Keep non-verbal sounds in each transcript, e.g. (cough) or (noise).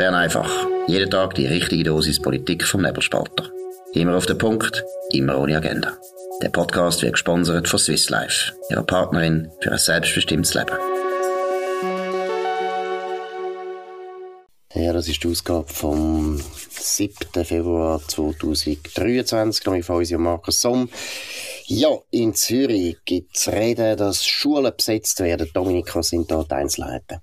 Bern einfach. Jeden Tag die richtige Dosis Politik vom Nebelspalter. Immer auf den Punkt, immer ohne Agenda. Der Podcast wird gesponsert von Swiss Life, ihrer Partnerin für ein selbstbestimmtes Leben. Ja, das ist die Ausgabe vom 7. Februar 2023, nämlich von unserem Markus Somm. Ja, in Zürich gibt es Reden, dass Schulen besetzt werden. Dominik, was sind da die Einzelheiten?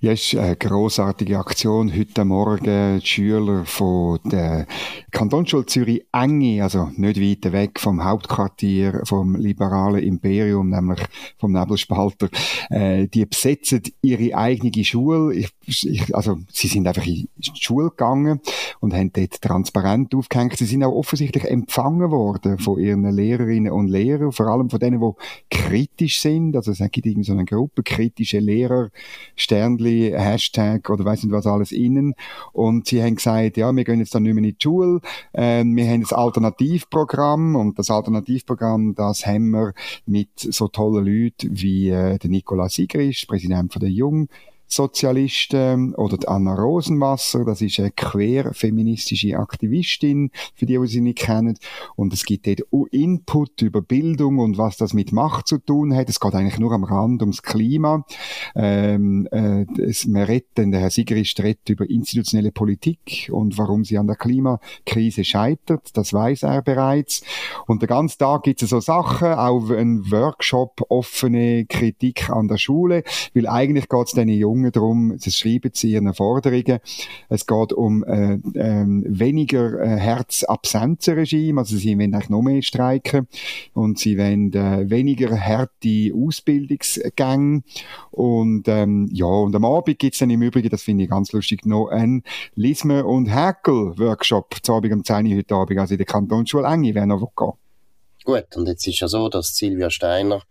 Ja, ist eine grossartige Aktion. Heute Morgen die Schüler von der Kantonsschule Zürich Enge, also nicht weit weg vom Hauptquartier vom liberalen Imperium, nämlich vom Nebelspalter, äh, die besetzen ihre eigene Schule. Ich, ich, also, sie sind einfach in die Schule gegangen und haben dort transparent aufgehängt. Sie sind auch offensichtlich empfangen worden von ihren Lehrerinnen und Lehrern, vor allem von denen, die kritisch sind. Also es gibt irgendwie so eine Gruppe kritische Lehrer, Sternli, Hashtag oder weiß nicht was alles innen. Und sie haben gesagt, ja, wir gehen jetzt dann nicht mehr in die Schule. Ähm, wir haben das Alternativprogramm und das Alternativprogramm, das haben wir mit so tollen Leuten wie äh, der Nicola Sigrist, Präsident von der Jung, Sozialisten oder die Anna Rosenwasser, das ist eine queer-feministische Aktivistin, für die, die sie nicht kennen. Und es gibt dort Input über Bildung und was das mit Macht zu tun hat. Es geht eigentlich nur am Rand ums Klima. Ähm, äh, es, man redet, der Herr Sigerist redet über institutionelle Politik und warum sie an der Klimakrise scheitert. Das weiß er bereits. Und den ganzen Tag gibt es so Sachen, auch ein Workshop, offene Kritik an der Schule, weil eigentlich geht es den Jungen Jungen darum, sie schreiben sie ihren Forderungen. Es geht um äh, äh, weniger Herzabsenzenregime, also sie wollen eigentlich noch mehr streiken. Und sie wollen äh, weniger harte Ausbildungsgänge. Und ähm, ja, und am Abend gibt's dann im Übrigen, das finde ich ganz lustig, noch ein Lisme- und Häkel-Workshop, zu Abend um 10 Uhr heute Abend, also in der Kantonsschule Enge, wer noch gehen. Gut, und jetzt ist ja so, dass Silvia Steiner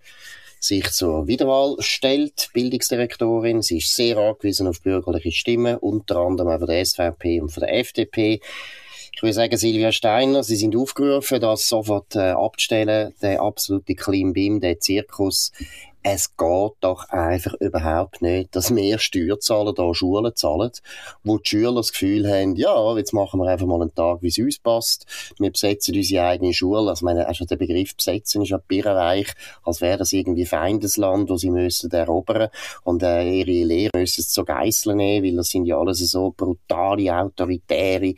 sich zur Wiederwahl stellt, Bildungsdirektorin. Sie ist sehr angewiesen auf bürgerliche Stimmen, unter anderem auch von der SVP und von der FDP. Ich würde sagen, Silvia Steiner, Sie sind aufgerufen, das sofort äh, abzustellen, der absolute Beam, der Zirkus es geht doch einfach überhaupt nicht, dass mehr Steuerzahler da Schulen zahlen, wo die Schüler das Gefühl haben, ja, jetzt machen wir einfach mal einen Tag, wie es uns passt. Wir besetzen unsere eigene Schule. Also, ich meine, also der Begriff besetzen ist ja birrenweich, als wäre das irgendwie Feindesland, wo sie müssen erobern und äh, ihre Lehrer müssen es zu Geiseln nehmen, weil das sind ja alles so brutale, autoritäre,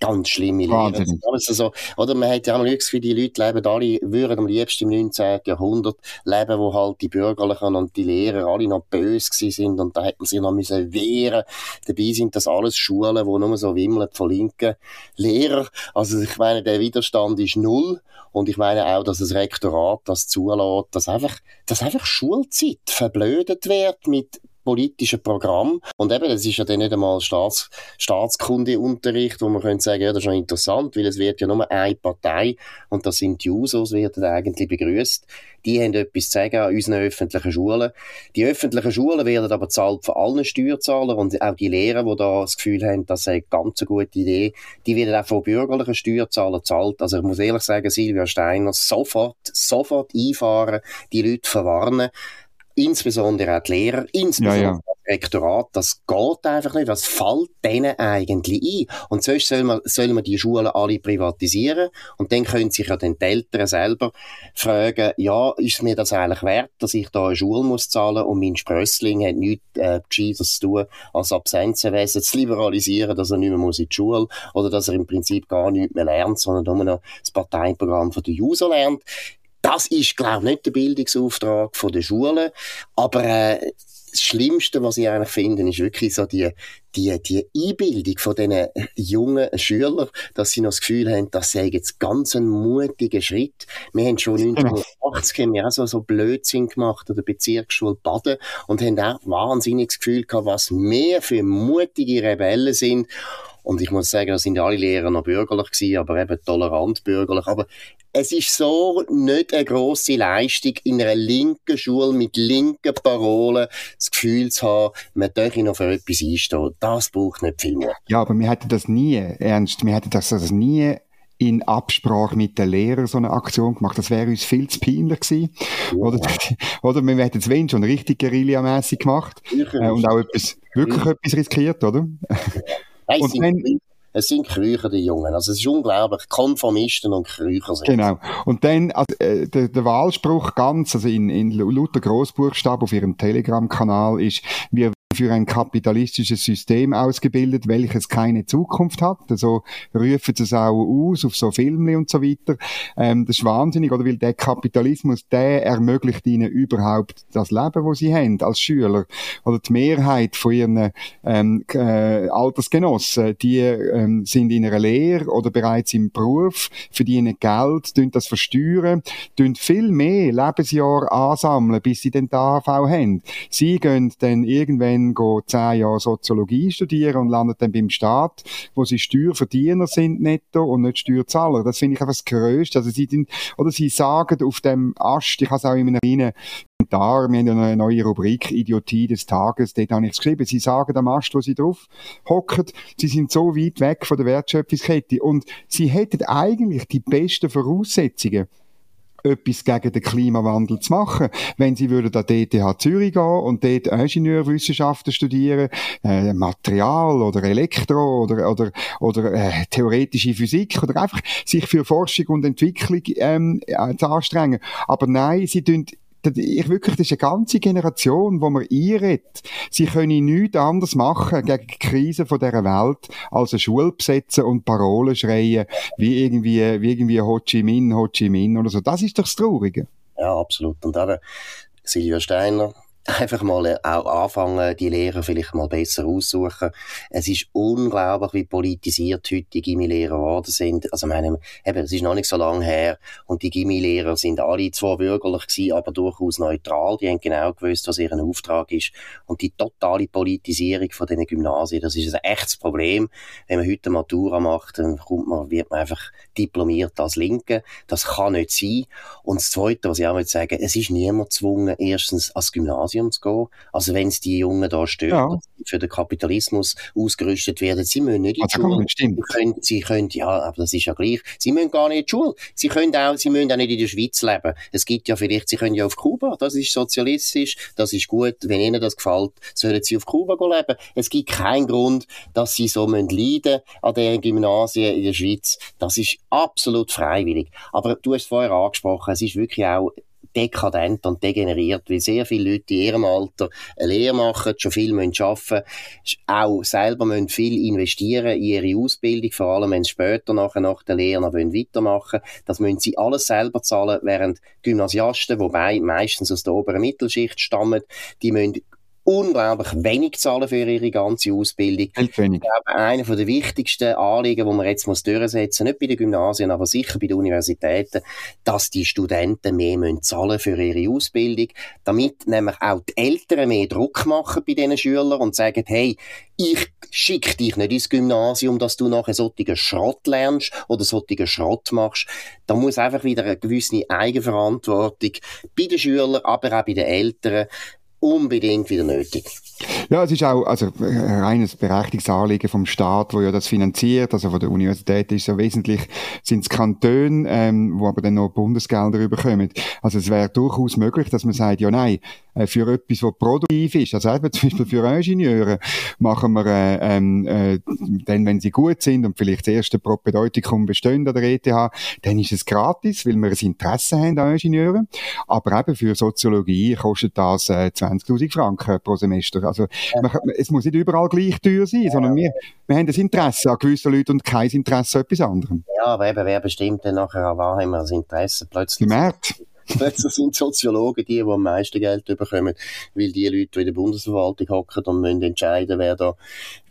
ganz schlimme Lehre. Also, oder man hat ja auch das Gefühl, die Leute leben alle, würden am liebsten im 19. Jahrhundert leben, wo halt die Bürgerlichen und die Lehrer alle noch böse sind und da hätten sie noch müssen wehren. Dabei sind das alles Schulen, wo nur so wimmeln von linken Lehrern. Also ich meine, der Widerstand ist null. Und ich meine auch, dass das Rektorat das zulässt, dass einfach, dass einfach Schulzeit verblödet wird mit politischen Programm. Und eben, das ist ja dann nicht einmal Staats Staatskundeunterricht, wo man könnte sagen, ja, das ist schon interessant, weil es wird ja nur eine Partei, und das sind die Jusos, werden eigentlich begrüßt. Die haben etwas zu sagen an unseren öffentlichen Schulen. Die öffentlichen Schulen werden aber zahlt von allen Steuerzahlern und auch die Lehrer, die da das Gefühl haben, das sei eine ganz gute Idee, die werden auch von bürgerlichen Steuerzahlern zahlt. Also ich muss ehrlich sagen, Silvia Steiner, sofort, sofort einfahren, die Leute verwarnen insbesondere auch die Lehrer, insbesondere ja, ja. das Rektorat, das geht einfach nicht, was fällt denen eigentlich ein? Und sonst soll man, soll man die Schulen alle privatisieren und dann können sich ja dann die Eltern selber fragen, ja, ist mir das eigentlich wert, dass ich da eine Schule muss zahlen und mein Sprössling hat nichts äh, Gescheites zu tun, als Absenzenwesen zu liberalisieren, dass er nicht mehr muss in die Schule oder dass er im Prinzip gar nichts mehr lernt, sondern nur noch das Parteiprogramm von der Juso lernt. Das ist, glaube ich, nicht der Bildungsauftrag der Schulen, aber äh, das Schlimmste, was ich eigentlich finde, ist wirklich so die, die, die Einbildung von diesen jungen Schülern, dass sie noch das Gefühl haben, das sei jetzt ganz ein mutiger Schritt. Wir haben schon 1980 haben wir auch so, so Blödsinn gemacht an der Bezirksschule Baden und haben auch wahnsinnig das Gefühl gehabt, was wir für mutige Rebellen sind. Und ich muss sagen, da sind alle Lehrer noch bürgerlich gewesen, aber eben tolerant bürgerlich. Aber es ist so nicht eine grosse Leistung, in einer linken Schule mit linken Parolen das Gefühl zu haben, man dürfe noch für etwas einstehen. Das braucht nicht viel mehr. Ja, aber wir hätten das nie, ernst, wir hätten das, das nie in Absprache mit den Lehrern so eine Aktion gemacht. Das wäre uns viel zu peinlich gewesen. Ja. Oder, (laughs) oder wir hätten es wenn schon richtig guerillamässig gemacht. Äh, und auch etwas, wirklich ja. etwas riskiert, oder? Nein, und dann, es sind Krücher, die Jungen. Also es ist unglaublich, Konformisten und Krücher sind. Genau. Und dann, also, äh, der, der Wahlspruch ganz, also in, in lauter Großbuchstaben auf ihrem Telegram-Kanal ist, wir für ein kapitalistisches System ausgebildet, welches keine Zukunft hat. So rufen sie es auch aus auf so Filme und so weiter. Ähm, das ist wahnsinnig, oder? Weil der Kapitalismus, der ermöglicht ihnen überhaupt das Leben, wo sie haben als Schüler. Oder die Mehrheit von ihren ähm, äh, Altersgenossen, die ähm, sind in einer Lehre oder bereits im Beruf, verdienen Geld, tun das versteuern, tun viel mehr Lebensjahre ansammeln, bis sie den AV haben. Sie gehen dann irgendwann dann zehn Jahre Soziologie studieren und landen dann beim Staat, wo sie Steuerverdiener sind netto und nicht Steuerzahler. Das finde ich einfach das Größte. Also sie sind, oder sie sagen auf dem Ast, ich habe es auch in einem Kommentar, wir haben eine neue Rubrik Idiotie des Tages, dort habe ich es geschrieben. Sie sagen am Ast, wo sie drauf hocken, sie sind so weit weg von der Wertschöpfungskette und sie hätten eigentlich die besten Voraussetzungen, etwas gegen den Klimawandel zu machen. Wenn sie würden an DTH Zürich gehen und dort Ingenieurwissenschaften studieren, äh, Material oder Elektro oder, oder, oder äh, theoretische Physik oder einfach sich für Forschung und Entwicklung ähm, zu anstrengen. Aber nein, sie tun ich wirklich, das ist eine ganze Generation, wo man einredet. Sie können nichts anderes machen gegen die Krise von dieser Welt, als eine Schule besetzen und Parolen schreien, wie irgendwie, wie irgendwie Ho Chi Minh, Ho Chi Minh oder so. Das ist doch das Traurige. Ja, absolut. Und eben, Silvia Steiner, (laughs) einfach mal äh, auch anfangen, die Lehrer vielleicht mal besser aussuchen. Es ist unglaublich, wie politisiert heute die Gimmi-Lehrer geworden sind. Also, meine, eben, es ist noch nicht so lange her und die Gimmi-Lehrer sind alle zwar bürgerlich gewesen, aber durchaus neutral. Die haben genau gewusst, was ihr Auftrag ist. Und die totale Politisierung von diesen Gymnasien, das ist ein echtes Problem. Wenn man heute Matura macht, dann kommt man, wird man einfach diplomiert als Linke. Das kann nicht sein. Und das Zweite, was ich auch mal sagen, es ist niemand gezwungen, erstens als Gymnasium Gymnasium zu gehen. Also wenn es die Jungen da stört, ja. für den Kapitalismus ausgerüstet werden, sie müssen nicht in die also, Schule. Stimmt. Sie können, sie können, ja, aber das ist ja gleich. Sie müssen gar nicht in die Schule. Sie können auch, sie müssen auch nicht in der Schweiz leben. Es gibt ja vielleicht, sie können ja auf Kuba, das ist sozialistisch, das ist gut. Wenn ihnen das gefällt, sollen sie auf Kuba leben. Es gibt keinen Grund, dass sie so müssen leiden an den Gymnasien in der Schweiz. Das ist absolut freiwillig. Aber du hast vorher angesprochen, es ist wirklich auch dekadent und degeneriert, weil sehr viele Leute in ihrem Alter eine Lehre machen, schon viel müssen arbeiten, auch selber müssen viel investieren in ihre Ausbildung, vor allem wenn sie später nachher nach der Lehre noch weitermachen wollen. Das müssen sie alles selber zahlen, während Gymnasiasten, wobei meistens aus der oberen Mittelschicht stammen, die müssen unglaublich wenig zahlen für ihre ganze Ausbildung. Ich glaube, einer der wichtigsten Anliegen, die man jetzt muss durchsetzen muss, nicht bei den Gymnasien, aber sicher bei den Universitäten, dass die Studenten mehr müssen zahlen für ihre Ausbildung, damit nämlich auch die Eltern mehr Druck machen bei diesen Schülern und sagen, hey, ich schicke dich nicht ins Gymnasium, dass du nachher solchen Schrott lernst oder solchen Schrott machst. Da muss einfach wieder eine gewisse Eigenverantwortung bei den Schülern, aber auch bei den Eltern unbedingt wieder nötig. Ja, es ist auch also ein reines Berechtigungsanliegen vom Staat, wo ja das finanziert, also von der Universität ist ja wesentlich sind es Kantone, ähm, wo aber dann noch Bundesgelder bekommen. Also es wäre durchaus möglich, dass man sagt, ja nein, äh, für etwas, was produktiv ist, also eben zum Beispiel für Ingenieure, machen wir äh, ähm, äh, dann, wenn sie gut sind und vielleicht das erste Propedeutikum bestehen an der ETH, dann ist es gratis, weil wir ein Interesse haben an Ingenieure. Aber eben für Soziologie kostet das äh, 20.000 Franken pro Semester. Also man, es muss nicht überall gleich teuer sein, sondern wir, wir haben das Interesse an gewissen Leuten und kein Interesse an etwas anderem. Ja, aber eben, wer bestimmt dann nachher, an haben wir das Interesse plötzlich? Die (laughs) Plötzlich sind Soziologen die, die am meisten Geld bekommen, weil die Leute, die in der Bundesverwaltung hocken und müssen entscheiden, wer da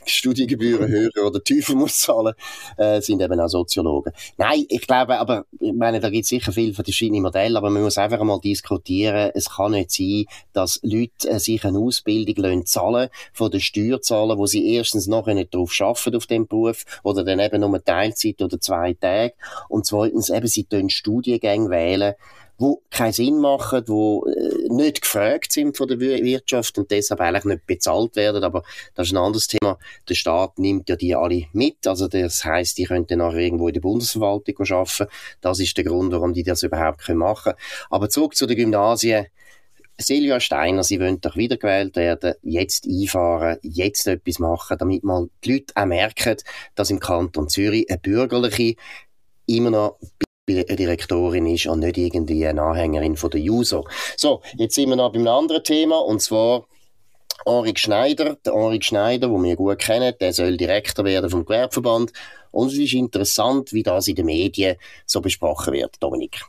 Studiengebühren (laughs) höher oder tiefer muss zahlen, äh, sind eben auch Soziologen. Nein, ich glaube, aber, ich meine, da gibt es sicher viele verschiedene Modelle, aber man muss einfach mal diskutieren, es kann nicht sein, dass Leute äh, sich eine Ausbildung lassen zahlen von den Steuerzahlen, wo sie erstens noch nicht drauf arbeiten auf dem Beruf oder dann eben nur Teilzeit oder zwei Tage und zweitens eben sie Studiengänge wählen, wo keinen Sinn machen, wo äh, nicht gefragt sind von der Wirtschaft und deshalb eigentlich nicht bezahlt werden. Aber das ist ein anderes Thema. Der Staat nimmt ja die alle mit. Also das heißt, die könnten nachher irgendwo in der Bundesverwaltung arbeiten. Das ist der Grund, warum die das überhaupt machen können. Aber zurück zu den Gymnasien Silvia Steiner, Sie wollen doch wiedergewählt werden, jetzt einfahren, jetzt etwas machen, damit mal die Leute auch merken, dass im Kanton Zürich eine bürgerliche immer noch Direktorin ist und nicht irgendwie eine Anhängerin von der JUSO. So, jetzt sind wir noch beim anderen Thema und zwar Henri Schneider. Der Henri Schneider, den wir gut kennen, der soll Direktor werden vom Gewerbeverband. Und es ist interessant, wie das in den Medien so besprochen wird, Dominik.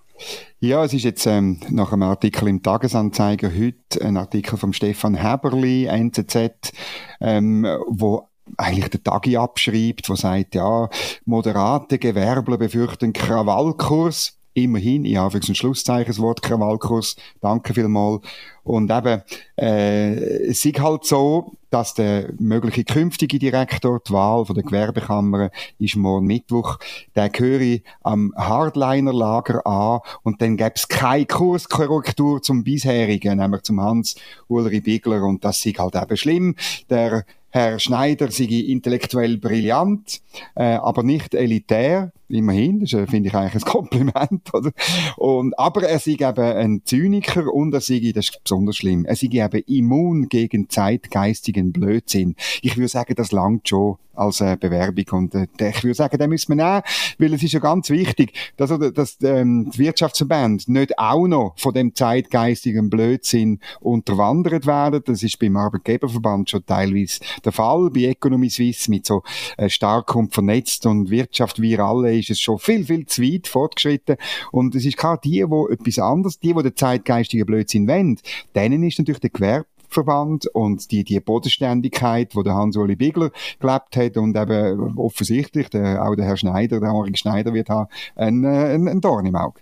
Ja, es ist jetzt ähm, nach einem Artikel im Tagesanzeiger heute ein Artikel von Stefan Heberli, NZZ, ähm, wo eigentlich der Tagi abschreibt, wo sagt, ja, moderate Gewerbler befürchten Krawallkurs immerhin, ich habe ein Schlusszeichen, das Wort Krawallkurs, danke vielmals. Und eben, äh, es ist halt so, dass der mögliche künftige Direktor, die Wahl von der Gewerbekammer, ist morgen Mittwoch, der gehöre am Hardliner-Lager an und dann gäbe es keine Kurskorrektur zum bisherigen, nämlich zum Hans-Ulrich Bigler und das ist halt eben schlimm. Der Herr Schneider sei intellektuell brillant, äh, aber nicht elitär. Immerhin, das finde ich eigentlich ein (laughs) Kompliment, oder? Und, aber er sei eben ein Zyniker und er sei, das ist besonders schlimm, er sei eben immun gegen zeitgeistigen Blödsinn. Ich würde sagen, das langt schon als äh, Bewerbung und äh, ich würde sagen, den müssen wir nehmen, weil es ist ja ganz wichtig, dass, dass ähm, die Wirtschaftsverbände nicht auch noch von dem zeitgeistigen Blödsinn unterwandert werden. Das ist beim Arbeitgeberverband schon teilweise der Fall. Bei Economy Suisse mit so äh, stark und vernetzt und Wirtschaft wie alle ist es schon viel, viel zu weit fortgeschritten. Und es ist gerade die, die etwas anderes, die, die den zeitgeistigen Blödsinn wollen, denen ist natürlich der Gewerbe Verband und die, die Bodenständigkeit, wo der Hans-Uli Bigler gelebt hat und eben offensichtlich der, auch der Herr Schneider, der Henrik Schneider wird haben, ein, ein, ein Dorn im Auge.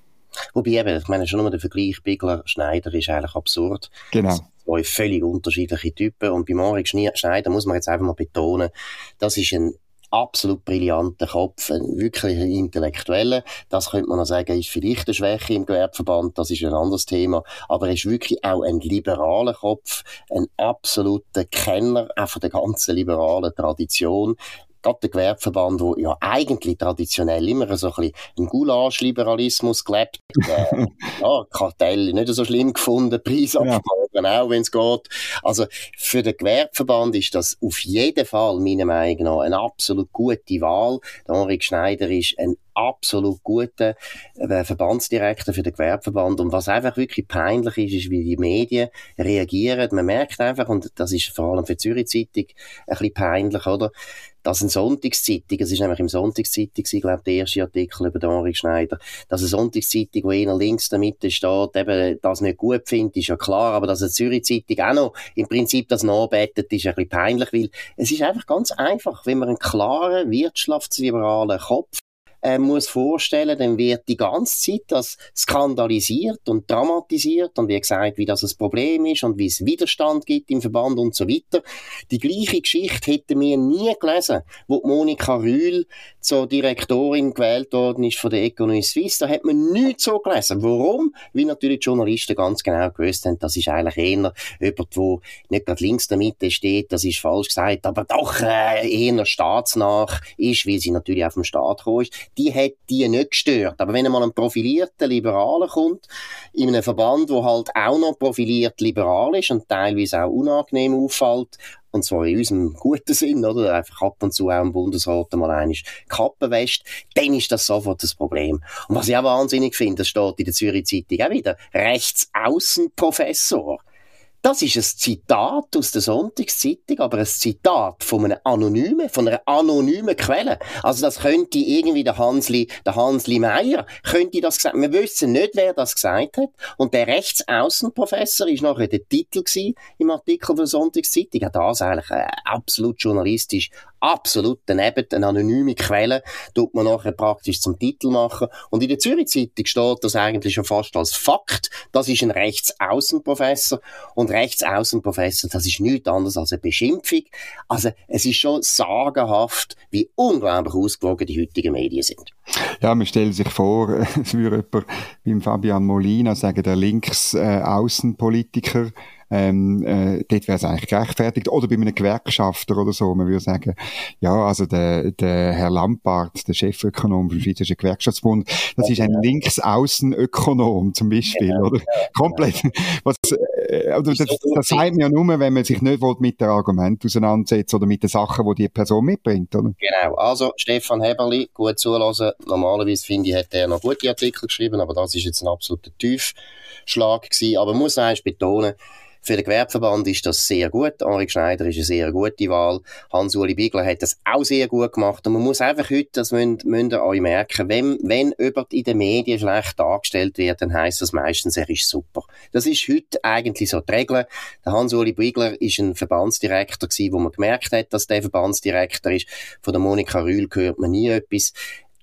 Wobei eben, ich meine schon nur der Vergleich Bigler-Schneider ist eigentlich absurd. Genau. Zwei völlig unterschiedliche Typen und bei Henrik Schneider muss man jetzt einfach mal betonen, das ist ein absolut brillanter Kopf, ein wirklich intellektueller. Das könnte man noch sagen, ist vielleicht eine Schwäche im Gewerbeverband, das ist ein anderes Thema. Aber er ist wirklich auch ein liberaler Kopf, ein absoluter Kenner auch von der ganzen liberalen Tradition gerade der Gewerbeverband, der ja eigentlich traditionell immer so ein bisschen einen Gulasch-Liberalismus gelebt äh, (laughs) ja, Kartell nicht so schlimm gefunden, Preisabsprachen ja. auch, wenn es geht. Also für den Gewerbeverband ist das auf jeden Fall, meiner Meinung nach, eine absolut gute Wahl. Der Henrik Schneider ist ein absolut guter äh, Verbandsdirektor für den Gewerbeverband. Und was einfach wirklich peinlich ist, ist, wie die Medien reagieren. Man merkt einfach, und das ist vor allem für die Zürich Zeitung ein bisschen peinlich, oder? Dass eine Sonntagszeitung, es ist nämlich im Sonntagszeitung, ich glaube, der erste Artikel über den Henri Schneider, dass eine Sonntagszeitung, wo einer links in der Mitte steht, eben das nicht gut findet, ist ja klar, aber dass eine Zürich-Zeitung auch noch im Prinzip das nachbettet, ist ein bisschen peinlich, weil es ist einfach ganz einfach, wenn man einen klaren, wirtschaftsliberalen Kopf äh, muss vorstellen, dann wird die ganze Zeit das skandalisiert und dramatisiert und wie gesagt, wie das ein Problem ist und wie es Widerstand gibt im Verband und so weiter. Die gleiche Geschichte hätten wir nie gelesen, wo Monika Rühl zur Direktorin gewählt worden ist von der Economy Suisse. Da hat man nichts so gelesen. Warum? Weil natürlich die Journalisten ganz genau gewusst haben, das ist eigentlich eher jemand, der nicht gerade links der Mitte steht, das ist falsch gesagt, aber doch äh, eher staatsnah ist, weil sie natürlich auf dem Staat gekommen ist die hat die nicht gestört. Aber wenn einmal ein profilierter Liberaler kommt, in einem Verband, wo halt auch noch profiliert liberal ist und teilweise auch unangenehm auffällt, und zwar in unserem (laughs) guten Sinn, oder? Einfach ab und zu auch im Bundesrat mal einmal Kappen wäscht, dann ist das sofort das Problem. Und was ich auch wahnsinnig finde, das steht in der Zürich Zeitung auch wieder, Rechtsaußenprofessor. Das ist ein Zitat aus der Sonntagszeitung, aber ein Zitat von einer anonymen, von einer anonymen Quelle. Also das könnte irgendwie der Hansli, der Hansli Meier, könnte das gesagt, wir wissen nicht, wer das gesagt hat. Und der Rechtsaußenprofessor ist nachher der Titel im Artikel der Sonntagszeitung. Auch das eigentlich äh, absolut journalistisch absolut daneben, eine anonyme Quelle, tut man nachher praktisch zum Titel machen. Und in der Zürich Zeitung steht das eigentlich schon fast als Fakt. Das ist ein Rechtsaußenprofessor. Und Rechtsaußenprofessor, das ist nichts anderes als eine Beschimpfung. Also, es ist schon sagenhaft, wie unglaublich ausgewogen die heutigen Medien sind. Ja, man stellt sich vor, (laughs) es würde jemand wie Fabian Molina sagen, der Linksaußenpolitiker, äh, ähm, äh, dort wäre es eigentlich gerechtfertigt. Oder bei einem Gewerkschafter oder so, man würde sagen, ja, also der, der Herr Lampard, der Chefökonom vom Schweizerischen Gewerkschaftsbund, das ist ein Linksaußenökonom zum Beispiel, oder? Komplett. Was äh, oder das, das sagt man ja nur, wenn man sich nicht mit dem Argument auseinandersetzt oder mit den Sachen, die die Person mitbringt, oder? Genau. Also, Stefan Heberli, gut zulassen. Normalerweise finde ich, hat er noch gute Artikel geschrieben, aber das ist jetzt ein absoluter Tiefschlag gewesen. Aber man muss eigentlich betonen, für den Gewerbeverband ist das sehr gut. Henrik Schneider ist eine sehr gute Wahl. Hans-Uli Bigler hat das auch sehr gut gemacht. Und man muss einfach heute, das müsst, müsst ihr euch merken, wenn, wenn jemand in den Medien schlecht dargestellt wird, dann heisst das meistens, er ist super. Das ist heute eigentlich so die Regel. Der Hans-Uli Bigler ist ein Verbandsdirektor gewesen, wo man gemerkt hat, dass der Verbandsdirektor ist. Von der Monika Rühl hört man nie etwas.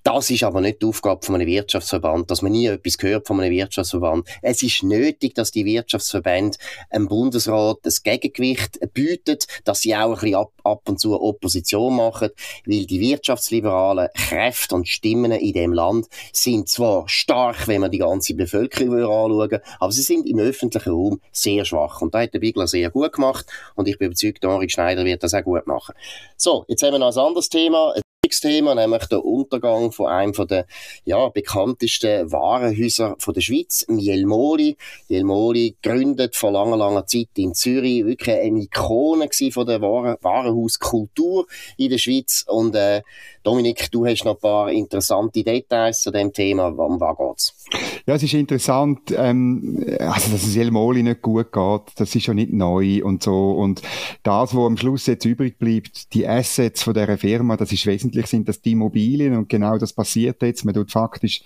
Das ist aber nicht die Aufgabe von einem Wirtschaftsverband, dass man nie etwas gehört von einem Wirtschaftsverband. Es ist nötig, dass die Wirtschaftsverbände einem Bundesrat das Gegengewicht bieten, dass sie auch ein bisschen ab, ab und zu Opposition machen, weil die wirtschaftsliberalen Kräfte und Stimmen in dem Land sind zwar stark, wenn man die ganze Bevölkerung anschauen aber sie sind im öffentlichen Raum sehr schwach. Und da hat der Bigler sehr gut gemacht und ich bin überzeugt, Henrik Schneider wird das auch gut machen. So, jetzt haben wir noch ein anderes Thema. Thema, nämlich der Untergang von einem der ja, bekanntesten Warenhäuser von der Schweiz, Mielmoli. Mielmoli gegründet vor langer, langer Zeit in Zürich, wirklich eine Ikone von der Waren Warenhauskultur in der Schweiz und äh, Dominik, du hast noch ein paar interessante Details zu dem Thema. Um was geht's? Ja, es ist interessant, ähm, also, dass es Elmoli nicht gut geht, das ist ja nicht neu und so. Und das, was am Schluss jetzt übrig bleibt, die Assets von dieser Firma, das ist wesentlich, sind das die Immobilien und genau das passiert jetzt. Man tut faktisch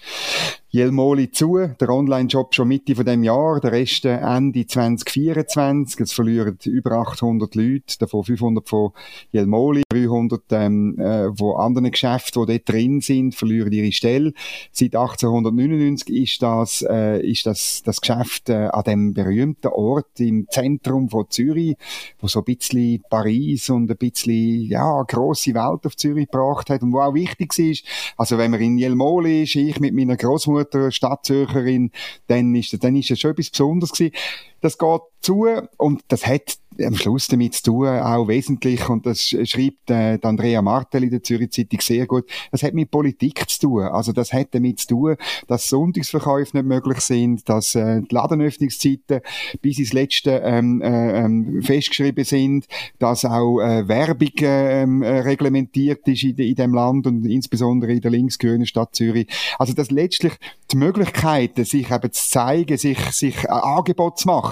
Jelmoli zu, der Online-Job schon Mitte von dem Jahr, der Rest Ende 2024. Es verlieren über 800 Leute, davon 500 von Jelmoli, 300 ähm, äh, von anderen Geschäften, die dort drin sind, verlieren ihre Stelle. Seit 1899 ist das, äh, ist das, das Geschäft äh, an dem berühmten Ort im Zentrum von Zürich, wo so ein bisschen Paris und ein bisschen, ja, grosse Welt auf Zürich gebracht hat und wo auch wichtig ist. Also wenn man in Jelmoli ist, ich mit meiner Großmutter Großmutter Stadtzürcherin, dann ist, dann ist das schon etwas Besonderes gewesen. Das geht zu und das hat am Schluss damit zu tun, auch wesentlich, und das schreibt äh, Andrea Martel in der Zürich Zeitung sehr gut, das hat mit Politik zu tun. Also das hat damit zu tun, dass Sonntagsverkäufe nicht möglich sind, dass äh, die Ladenöffnungszeiten bis ins Letzte ähm, äh, ähm, festgeschrieben sind, dass auch äh, Werbung ähm, äh, reglementiert ist in, in dem Land und insbesondere in der linksgrünen Stadt Zürich. Also dass letztlich die Möglichkeiten, sich eben zu zeigen, sich, sich ein Angebot zu machen,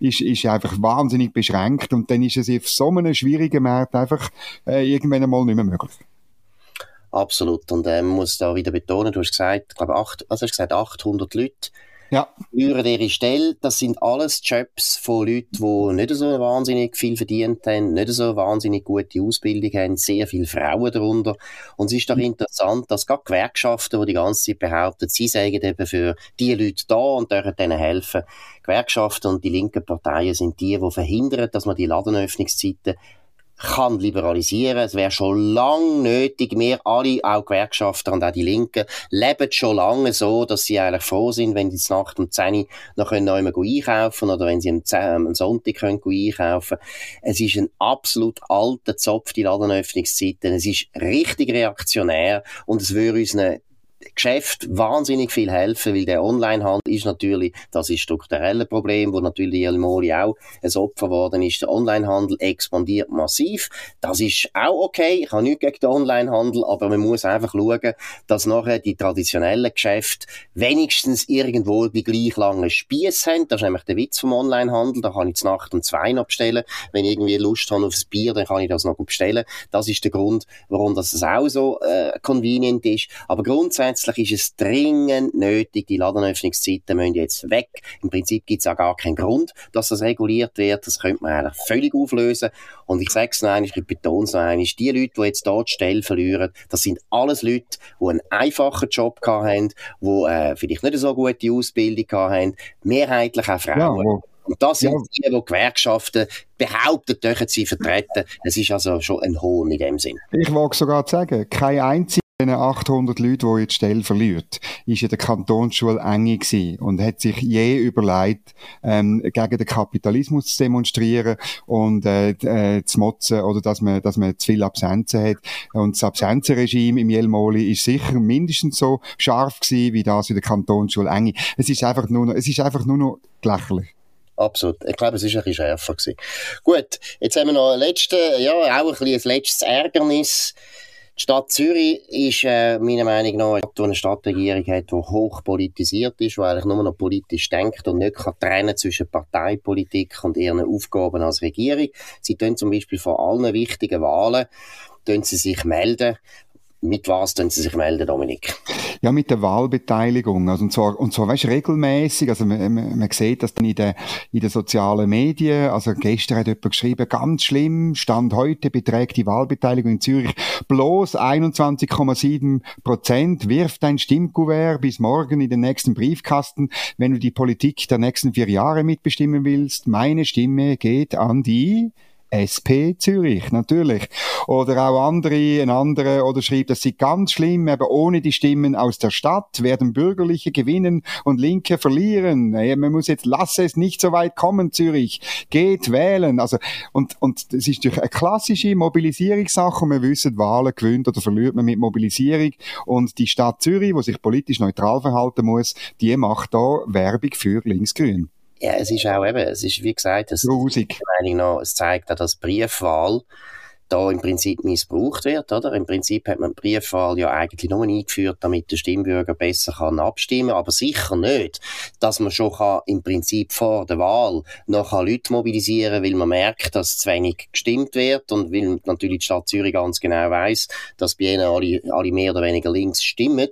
ist, ist einfach wahnsinnig beschränkt und dann ist es auf so einem schwierigen Markt einfach äh, irgendwann einmal nicht mehr möglich. Absolut. Und äh, man muss da wieder betonen, du hast gesagt, ich glaube, acht, also hast gesagt 800 Leute ja. Führen ihre Stelle, das sind alles Jobs von Leuten, die nicht so wahnsinnig viel verdient haben, nicht so wahnsinnig gute Ausbildung haben, sehr viele Frauen darunter. Und es ist doch mhm. interessant, dass gerade Gewerkschaften, die die ganze Zeit behaupten, sie sagen eben für die Leute da und dürfen denen helfen. Gewerkschaften und die linken Parteien sind die, die verhindern, dass man die Ladenöffnungszeiten kann liberalisieren. Es wäre schon lang nötig. Wir alle, auch Gewerkschafter und auch die Linken, leben schon lange so, dass sie eigentlich froh sind, wenn sie Nacht um 10 Uhr noch können noch einmal einkaufen oder wenn sie am, 10, am Sonntag können einkaufen Es ist ein absolut alter Zopf, die Ladenöffnungszeiten. Es ist richtig reaktionär und es würde unseren Geschäft wahnsinnig viel helfen, weil der Onlinehandel ist natürlich, das ist strukturelle Problem, wo natürlich Elmori auch ein Opfer geworden ist. Der Onlinehandel expandiert massiv. Das ist auch okay. Ich habe nichts gegen den Onlinehandel, aber man muss einfach schauen, dass nachher die traditionellen Geschäfte wenigstens irgendwo die gleich langen Spieß haben. Das ist nämlich der Witz vom Onlinehandel. Da kann ich zur Nacht um zwei noch bestellen. Wenn ich irgendwie Lust habe aufs Bier, dann kann ich das noch bestellen. Das ist der Grund, warum das auch so äh, convenient ist. Aber grundsätzlich Grundsätzlich ist es dringend nötig, die Ladenöffnungszeiten müssen jetzt weg. Im Prinzip gibt es auch gar keinen Grund, dass das reguliert wird. Das könnte man eigentlich völlig auflösen. Und ich sage es noch einmal, ich betone es noch einmal, die Leute, die jetzt dort die Stelle verlieren, das sind alles Leute, die einen einfachen Job haben, die äh, vielleicht nicht so gute Ausbildung haben, mehrheitlich auch Frauen. Ja, und das sind ja. die, die Gewerkschaften behaupten, dürfen sie vertreten. Es ist also schon ein Hohn in dem Sinn. Ich mag sogar sagen, kein einziger den 800 Leuten, die jetzt Stelle verliert, ist in der Kantonsschule enge gewesen und hat sich je überlegt, ähm, gegen den Kapitalismus zu demonstrieren und äh, äh, zu motzen oder dass man, dass man zu viel Absenzen hat. Und das Absenzenregime im Jelmoli ist sicher mindestens so scharf gewesen, wie das in der Kantonsschule enge. Es ist einfach nur noch, es ist einfach nur noch lächerlich. absolut. Ich glaube, es war ein bisschen schärfer. Gewesen. Gut, jetzt haben wir noch ein letztes, ja, auch ein, bisschen ein letztes Ärgernis. Die Stadt Zürich ist äh, meiner Meinung nach eine Stadt, die eine Stadtregierung hat, die hoch politisiert ist, die eigentlich nur noch politisch denkt und nicht kann trennen zwischen Parteipolitik und ihren Aufgaben als Regierung. Sie tun zum Beispiel vor allen wichtigen Wahlen tun sie sich melden mit was tun Sie sich melden, Dominik? Ja, mit der Wahlbeteiligung. Also, und zwar, und zwar, weißt, regelmäßig. Also, man, man, man sieht das dann in den, in den sozialen Medien. Also, gestern hat jemand geschrieben, ganz schlimm, Stand heute beträgt die Wahlbeteiligung in Zürich bloß 21,7 Prozent. Wirf dein Stimmkuvert bis morgen in den nächsten Briefkasten, wenn du die Politik der nächsten vier Jahre mitbestimmen willst. Meine Stimme geht an die SP Zürich, natürlich. Oder auch andere, ein anderer, oder schrieb, das sie ganz schlimm, aber ohne die Stimmen aus der Stadt werden Bürgerliche gewinnen und Linke verlieren. Man muss jetzt, lasse es nicht so weit kommen, Zürich. Geht wählen. Also, und, und das ist durch eine klassische Mobilisierungssache und wir wissen, Wahlen gewinnt oder verliert man mit Mobilisierung und die Stadt Zürich, wo sich politisch neutral verhalten muss, die macht da Werbung für Linksgrün. Ja, es ist auch eben, es ist wie gesagt, es. Meinung nach, es zeigt auch, dass Briefwahl da im Prinzip missbraucht wird, oder? Im Prinzip hat man die Briefwahl ja eigentlich nur eingeführt, damit der Stimmbürger besser kann abstimmen, aber sicher nicht, dass man schon kann, im Prinzip vor der Wahl noch Leute mobilisieren, weil man merkt, dass zu wenig gestimmt wird und weil natürlich die Stadt Zürich ganz genau weiß, dass bei ihnen alle, alle mehr oder weniger links stimmen,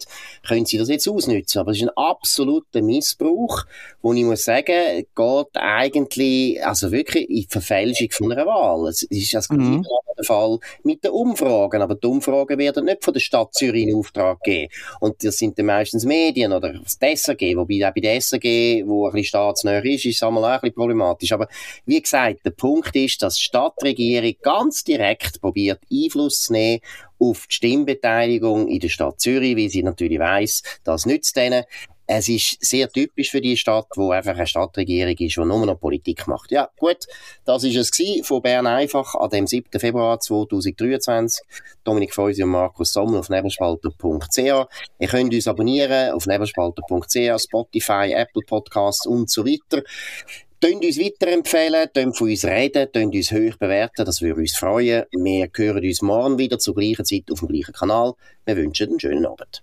können sie das jetzt ausnutzen. Aber es ist ein absoluter Missbrauch, wo ich muss sagen, geht eigentlich, also wirklich in die Verfälschung von einer Wahl. Es ist das mhm. Fall mit den Umfragen. Aber die Umfragen werden nicht von der Stadt Zürich in Auftrag gegeben. Und das sind dann meistens Medien oder das SRG, wobei auch bei der SRG, wo ein bisschen staatsnäher ist, ist es auch ein bisschen problematisch. Aber wie gesagt, der Punkt ist, dass die Stadtregierung ganz direkt probiert, Einfluss zu nehmen auf die Stimmbeteiligung in der Stadt Zürich, weil sie natürlich weiss, das nützt denen. Es ist sehr typisch für die Stadt, wo einfach eine Stadtregierung ist, die nur noch Politik macht. Ja, gut, das ist es gewesen von Bern einfach an dem 7. Februar 2023. Dominik Feusi und Markus Sommer auf nebelspalter.ch. Ihr könnt uns abonnieren auf nebelspalter.ch, Spotify, Apple Podcasts und so weiter. Tönt uns weiterempfehlen, tönt von uns reden, tönt uns hoch bewerten, das würde uns freuen. Wir hören uns morgen wieder zur gleichen Zeit auf dem gleichen Kanal. Wir wünschen einen schönen Abend.